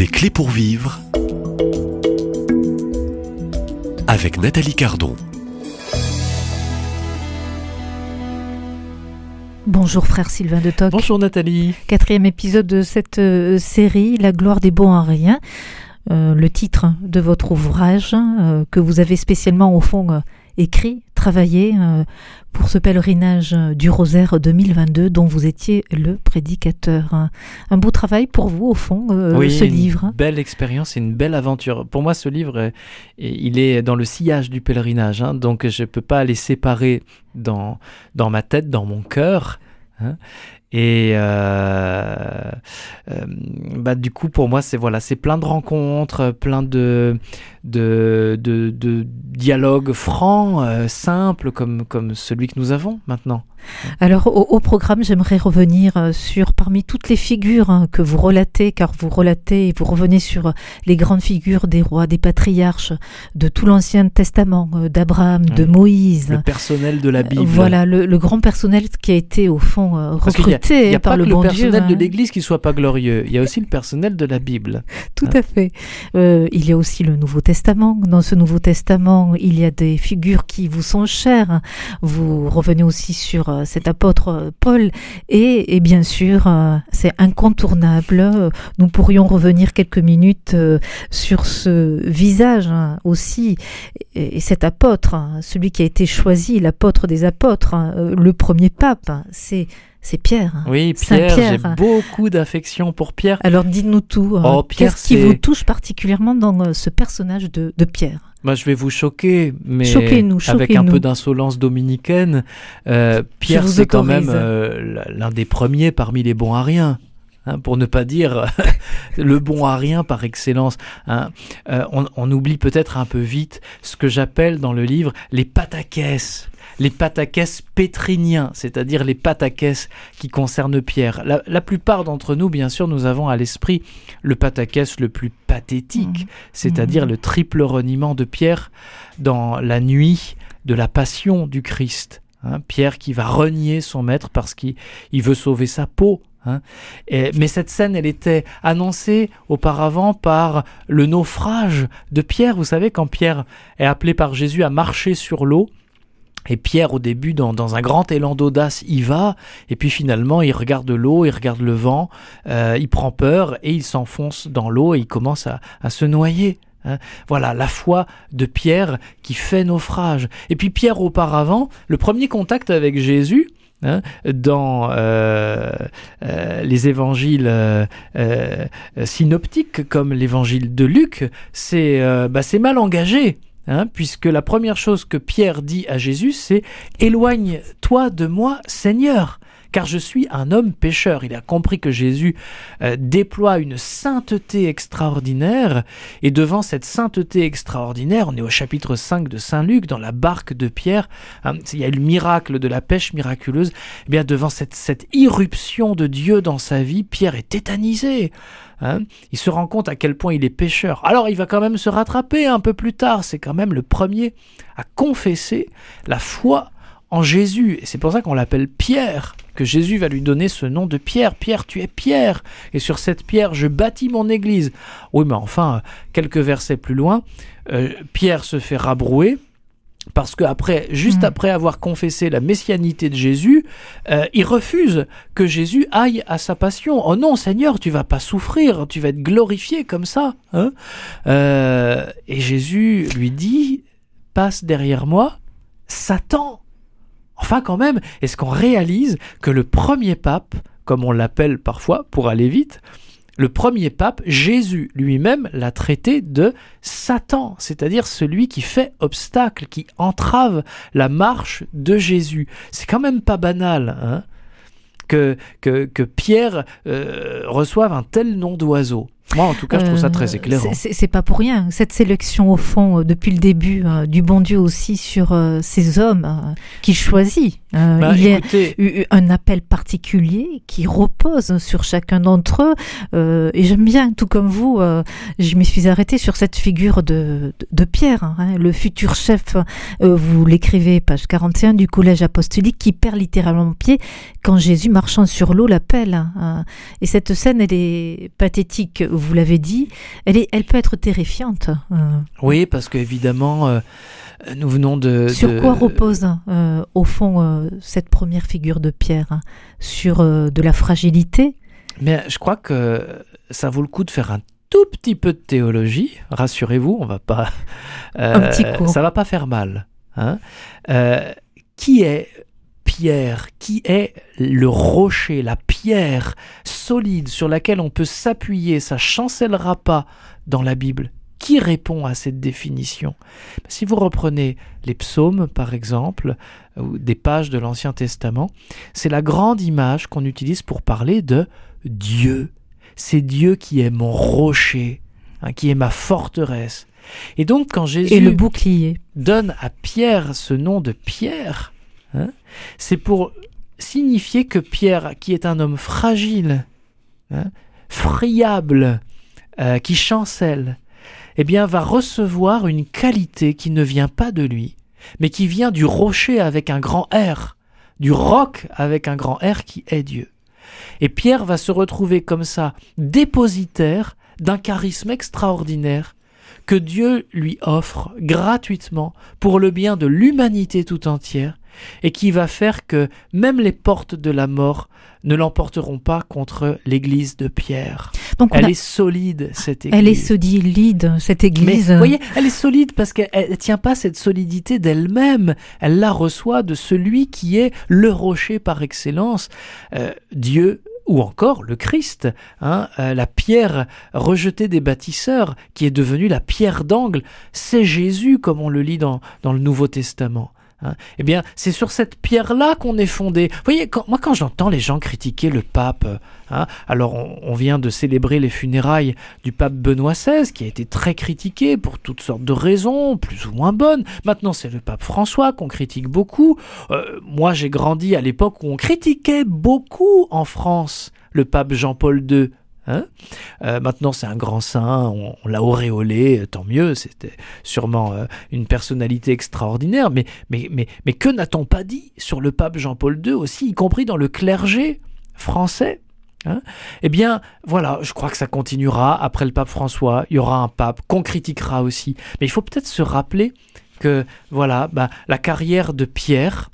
Des clés pour vivre avec Nathalie Cardon. Bonjour frère Sylvain de Toc. Bonjour Nathalie. Quatrième épisode de cette euh, série, La gloire des bons à rien. Euh, le titre de votre ouvrage euh, que vous avez spécialement au fond euh, écrit, travaillé euh, pour ce pèlerinage du Rosaire 2022 dont vous étiez le prédicateur. Un, beau travail pour vous au fond, euh, oui, ce une livre. belle expérience et une belle aventure. Pour moi, ce livre, euh, il est dans le sillage du pèlerinage, hein, donc je ne peux pas les séparer dans, dans ma tête, dans mon cœur. hein. Et euh, euh, bah, du coup, pour moi, c'est voilà, c'est plein de rencontres, plein de, de, de, de dialogues francs, euh, simples, comme, comme celui que nous avons maintenant. Alors au, au programme, j'aimerais revenir euh, sur parmi toutes les figures hein, que vous relatez, car vous relatez et vous revenez sur euh, les grandes figures des rois, des patriarches, de tout l'Ancien Testament, euh, d'Abraham, de Oui. Moïse. Le personnel de la Bible. Voilà, le, le grand personnel qui a été au fond euh, qu'il y a- recruté Il n'y a par pas le que le bon personnel Dieu. de hein. l'Église qui soit pas glorieux. Il y a aussi le personnel de la Bible. Tout à fait. Euh, il y a aussi le Nouveau Testament. Dans ce Nouveau Testament, il y a des figures qui vous sont chères. Vous revenez aussi sur euh, cet apôtre euh, Paul. Et, et bien sûr, euh, c'est incontournable. Nous pourrions revenir quelques minutes sur ce visage hein, aussi. Et, et cet apôtre, hein, celui qui a été choisi, l'apôtre des apôtres, hein, le premier pape, c'est c'est Pierre. Oui, Pierre, j'ai beaucoup d'affection pour Pierre. Alors dites-nous tout. hein. Oh, Qu'est-ce qui vous touche particulièrement dans euh, ce personnage de, de Pierre? Moi, je vais vous choquer, mais avec un peu d'insolence dominicaine. Euh, Pierre, c'est quand même euh, l'un des premiers parmi les bons à rien. hein, pour ne pas dire le bon à rien par excellence. hein. Euh, on, on oublie peut-être un peu vite ce que j'appelle dans le livre les patakès. Les patakès pétriniens, c'est-à-dire les patakès qui concernent Pierre. La, la plupart d'entre nous, bien sûr, nous avons à l'esprit le patakès le plus pathétique, c'est-à-dire Mhm. le triple reniement de Pierre dans la nuit de la passion du Christ. hein. Pierre qui va renier son maître parce qu'il il veut sauver sa peau. hein. Et- mais cette scène, elle était annoncée auparavant par le naufrage de Pierre. Vous savez, quand Pierre est appelé par Jésus à marcher sur l'eau, et Pierre, au début, dans, un grand élan d'audace, y va, et puis finalement, il regarde l'eau, il regarde le vent, euh, il prend peur, et il s'enfonce dans l'eau, et il commence à, se noyer. hein. Voilà, la foi de Pierre qui fait naufrage. Et puis Pierre, auparavant, le premier contact avec Jésus, hein, dans euh, euh, les évangiles synoptiques, comme l'évangile de Luc, c'est bah, mal engagé. Hein, puisque la première chose que Pierre dit à Jésus, c'est Éloigne-toi de moi, Seigneur, car je suis un homme pécheur. Il a compris que Jésus euh, déploie une sainteté extraordinaire, et devant cette sainteté extraordinaire, on est au chapitre 5 de Saint Luc, dans la barque de Pierre, hein, il y a le miracle de la pêche miraculeuse, eh bien devant cette, cette irruption de Dieu dans sa vie, Pierre est tétanisé. Hein, il se rend compte à quel point il est pécheur. Alors il va quand même se rattraper un peu plus tard. C'est quand même le premier à confesser la foi en Jésus. Et c'est pour ça qu'on l'appelle Pierre, que Jésus va lui donner ce nom de Pierre. Pierre, tu es Pierre. Et sur cette pierre, je bâtis mon église. Oui, mais enfin, quelques versets plus loin, euh, Pierre se fait rabrouer. Parce que après, juste Mm. après avoir confessé la messianité de Jésus, euh, il refuse que Jésus aille à sa passion. Oh non, Seigneur, tu vas pas souffrir, tu vas être glorifié comme ça. hein. Euh, et Jésus lui dit, passe derrière moi, Satan. Enfin, quand même, est-ce qu'on réalise que le premier pape, comme on l'appelle parfois pour aller vite, le premier pape, Jésus lui-même, l'a traité de Satan, c'est-à-dire celui qui fait obstacle, qui entrave la marche de Jésus. C'est quand même pas banal, hein, que, Pierre euh, reçoive un tel nom d'oiseau. Moi, en tout cas, je trouve ça très Euh, éclairant. c'est- pas pour rien. Cette sélection, au fond, euh, depuis le début, euh, du bon Dieu aussi sur ces hommes qu'il choisit. Bah, il y a eu un appel particulier qui repose sur chacun d'entre eux. Et j'aime bien, tout comme vous, je m'y suis arrêtée sur cette figure de, de, de Pierre, hein, le futur chef, vous l'écrivez, page 41 du collège apostolique, qui perd littéralement pied quand Jésus, marchant sur l'eau, l'appelle. hein. Et cette scène, elle est pathétique. Vous l'avez dit, elle, est, elle peut être terrifiante. euh. Oui, parce qu'évidemment, euh, nous venons de... Sur de- quoi repose, euh, au fond, cette première figure de Pierre hein Sur de la fragilité? Mais je crois que ça vaut le coup de faire un tout petit peu de théologie. Rassurez-vous, on va pas. Un petit cours. Ça va pas faire mal. hein. Euh, qui est Pierre Qui est le rocher, la pierre solide sur laquelle on peut s'appuyer Ça chancellera pas dans la Bible. Qui répond à cette définition? Si vous reprenez les psaumes, par exemple, ou des pages de l'Ancien Testament, c'est la grande image qu'on utilise pour parler de Dieu. C'est Dieu qui est mon rocher, hein, qui est ma forteresse. Et donc quand Jésus et le bouclier. donne à Pierre ce nom de Pierre, hein, c'est pour signifier que Pierre, qui est un homme fragile, hein, friable, euh, qui chancelle, eh bien va recevoir une qualité qui ne vient pas de lui, mais qui vient du rocher avec un grand R, du roc avec un grand R qui est Dieu. Et Pierre va se retrouver comme ça, dépositaire d'un charisme extraordinaire que Dieu lui offre gratuitement pour le bien de l'humanité tout entière et qui va faire que même les portes de la mort ne l'emporteront pas contre l'église de Pierre. Donc Elle a- est solide, cette église. elle est solide, cette Mais église. vous voyez, elle est solide parce qu'elle ne tient pas cette solidité d'elle-même. Elle la reçoit de celui qui est le rocher par excellence, euh, Dieu ou encore le Christ, hein, euh, la pierre rejetée des bâtisseurs, qui est devenue la pierre d'angle. C'est Jésus, comme on le lit dans, dans le Nouveau Testament. Hein. Eh bien, c'est sur cette pierre-là qu'on est fondé. Vous voyez, quand, moi, quand j'entends les gens critiquer le pape, hein, alors on, on vient de célébrer les funérailles du pape Benoît XVI, qui a été très critiqué pour toutes sortes de raisons, plus ou moins bonnes. Maintenant, c'est le pape François qu'on critique beaucoup. Euh, moi, j'ai grandi à l'époque où on critiquait beaucoup en France le pape Jean-Paul II. Hein Euh, maintenant, c'est un grand saint, on, l'a auréolé, euh, tant mieux, c'était sûrement euh, une personnalité extraordinaire, mais, mais, mais, mais que n'a-t-on pas dit sur le pape Jean-Paul II aussi, y compris dans le clergé français Hein? Eh bien, voilà, je crois que ça continuera. Après le pape François, il y aura un pape qu'on critiquera aussi. Mais il faut peut-être se rappeler que, voilà, bah, la carrière de Pierre,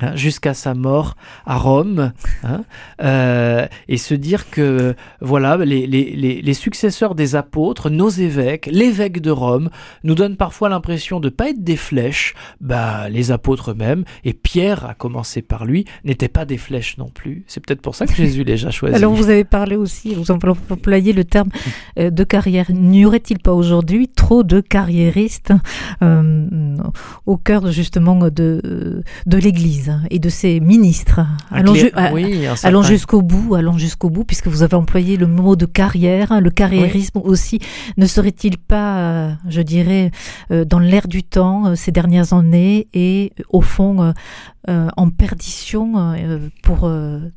hein, jusqu'à sa mort à Rome, hein, euh, et se dire que, voilà, les, les, les, les successeurs des apôtres, nos évêques, l'évêque de Rome, nous donnent parfois l'impression de pas être des flèches, bah, les apôtres eux-mêmes, et Pierre, à commencer par lui, n'était pas des flèches non plus. C'est peut-être pour ça que Jésus les a choisis. Alors vous avez parlé aussi, vous employez le terme euh, de carrière. N'y aurait-il pas aujourd'hui trop de carriéristes euh, au cœur justement de, de l'Église? Et de ses ministres. Un Allons, ju- oui, jusqu'au bout, allons jusqu'au bout, puisque vous avez employé le mot de carrière, le carriérisme aussi. Ne serait-il pas, euh, je dirais, euh, dans l'air du temps euh, ces dernières années et au fond en perdition pour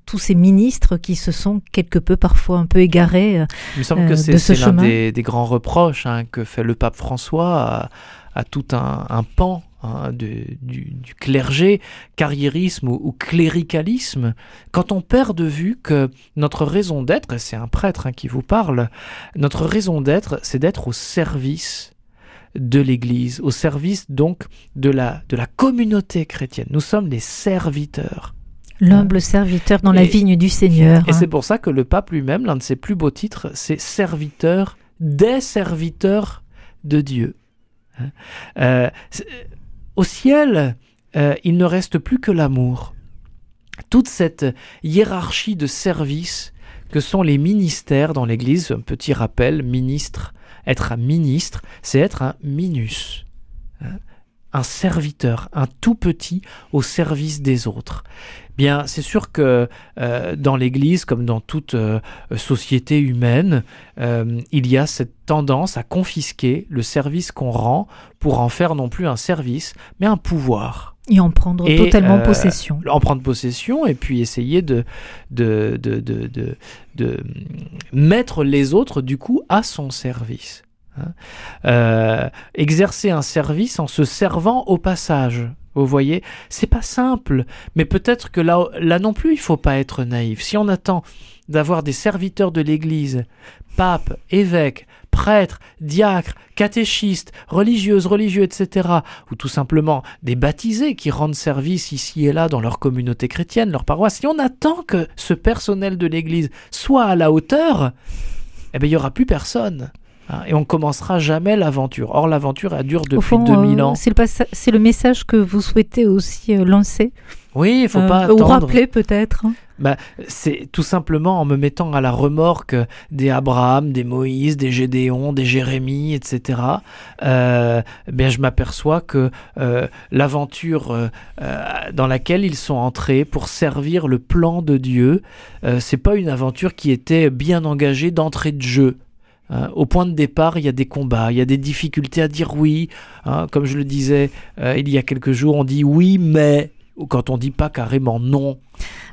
tous ces ministres qui se sont quelque peu parfois un peu égarés Il me semble que c'est ce c'est l'un des, des grands reproches hein, que fait le pape François à, à tout un, un pan hein, de- du, du clergé, carriérisme ou, ou cléricalisme, quand on perd de vue que notre raison d'être, et c'est un prêtre hein, qui vous parle, notre raison d'être, c'est d'être au service de l'Église, au service donc de la, de la communauté chrétienne. Nous sommes les serviteurs. l'humble serviteur dans la Et- vigne du Seigneur. Et c'est pour ça que le pape lui-même, l'un de ses plus beaux titres, c'est serviteur des serviteurs de Dieu. Hein Euh, au ciel, euh, il ne reste plus que l'amour. Toute cette hiérarchie de services que sont les ministères dans l'Église, un petit rappel, ministre, être un ministre, c'est être un minus, hein, un serviteur, un tout petit au service des autres. Bien, c'est sûr que euh, dans l'Église, comme dans toute euh, société humaine, euh, il y a cette tendance à confisquer le service qu'on rend pour en faire non plus un service, mais un pouvoir. Et en prendre Et, totalement possession. En prendre possession et puis essayer de, de, de, de, de, de mettre les autres, du coup, à son service. Hein. Euh, exercer un service en se servant au passage. Vous voyez, c'est pas simple, mais peut-être que là, là non plus, il faut pas être naïf. Si on attend d'avoir des serviteurs de l'Église, papes, évêques, prêtres, diacres, catéchistes, religieuses, religieux, etc., ou tout simplement des baptisés qui rendent service ici et là dans leur communauté chrétienne, leur paroisse, si on attend que ce personnel de l'Église soit à la hauteur, eh bien, il n'y aura plus personne. Hein, et on commencera jamais l'aventure. Or, l'aventure, elle dure depuis fond, 2000 euh, ans. C'est le, message que vous souhaitez aussi euh, lancer, Oui, il faut euh, pas ou attendre. rappeler peut-être. hein. C'est tout simplement en me mettant à la remorque des Abraham, des Moïse, des Gédéon, des Jérémie, etc. Euh, bien, je m'aperçois que euh, l'aventure dans laquelle ils sont entrés pour servir le plan de Dieu, c'est pas une aventure qui était bien engagée d'entrée de jeu. Hein, au point de départ, il y a des combats, il y a des difficultés à dire oui. hein. comme je le disais euh, il y a quelques jours, on dit oui, mais quand on dit pas carrément non.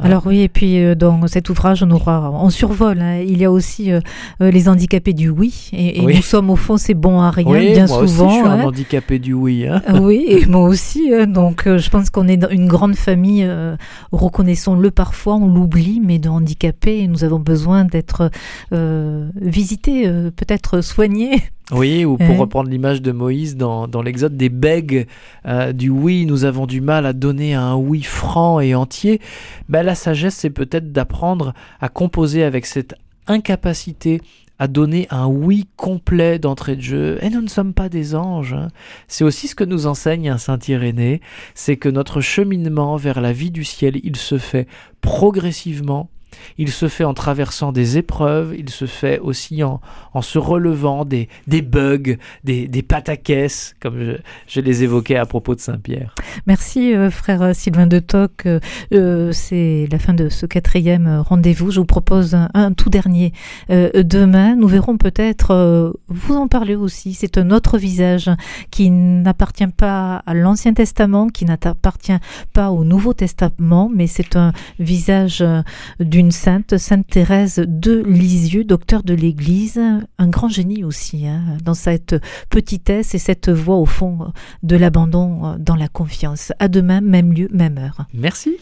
Ah. Alors oui, et puis euh, dans cet ouvrage, on aura, on survole. hein, il y a aussi euh, euh, les handicapés du oui, et, et Oui. nous sommes au fond ces bons à rien, oui, bien moi souvent. aussi, je suis un hein. handicapé du oui. hein. Ah oui, et moi aussi. donc, euh, je pense qu'on est dans une grande famille. euh, Reconnaissons-le parfois, on l'oublie, mais de handicapés, nous avons besoin d'être visités, peut-être soignés. Oui, ou pour Ouais. reprendre l'image de Moïse dans, dans l'Exode, des bègues euh, du oui, nous avons du mal à donner un oui franc et entier. Ben, la sagesse, c'est peut-être d'apprendre à composer avec cette incapacité à donner un oui complet d'entrée de jeu. Et nous ne sommes pas des anges. hein. C'est aussi ce que nous enseigne un Saint Irénée, c'est que notre cheminement vers la vie du ciel, il se fait progressivement. Il se fait en traversant des épreuves, il se fait aussi en, en se relevant des, bugs, des, des pataquès, comme je, les évoquais à propos de Saint-Pierre. Merci, euh, frère Sylvain de Toc. Euh, C'est la fin de ce quatrième euh, rendez-vous. Je vous propose un, tout dernier. Euh, demain, nous verrons peut-être, vous en parlez aussi, c'est un autre visage qui n'appartient pas à l'Ancien Testament, qui n'appartient pas au Nouveau Testament, mais c'est un visage euh, sainte, Sainte Thérèse de Lisieux, docteur de l'Église, un grand génie aussi, hein, dans cette petitesse et cette voie au fond de l'abandon euh, dans la confiance. À demain, même lieu, même heure. Merci.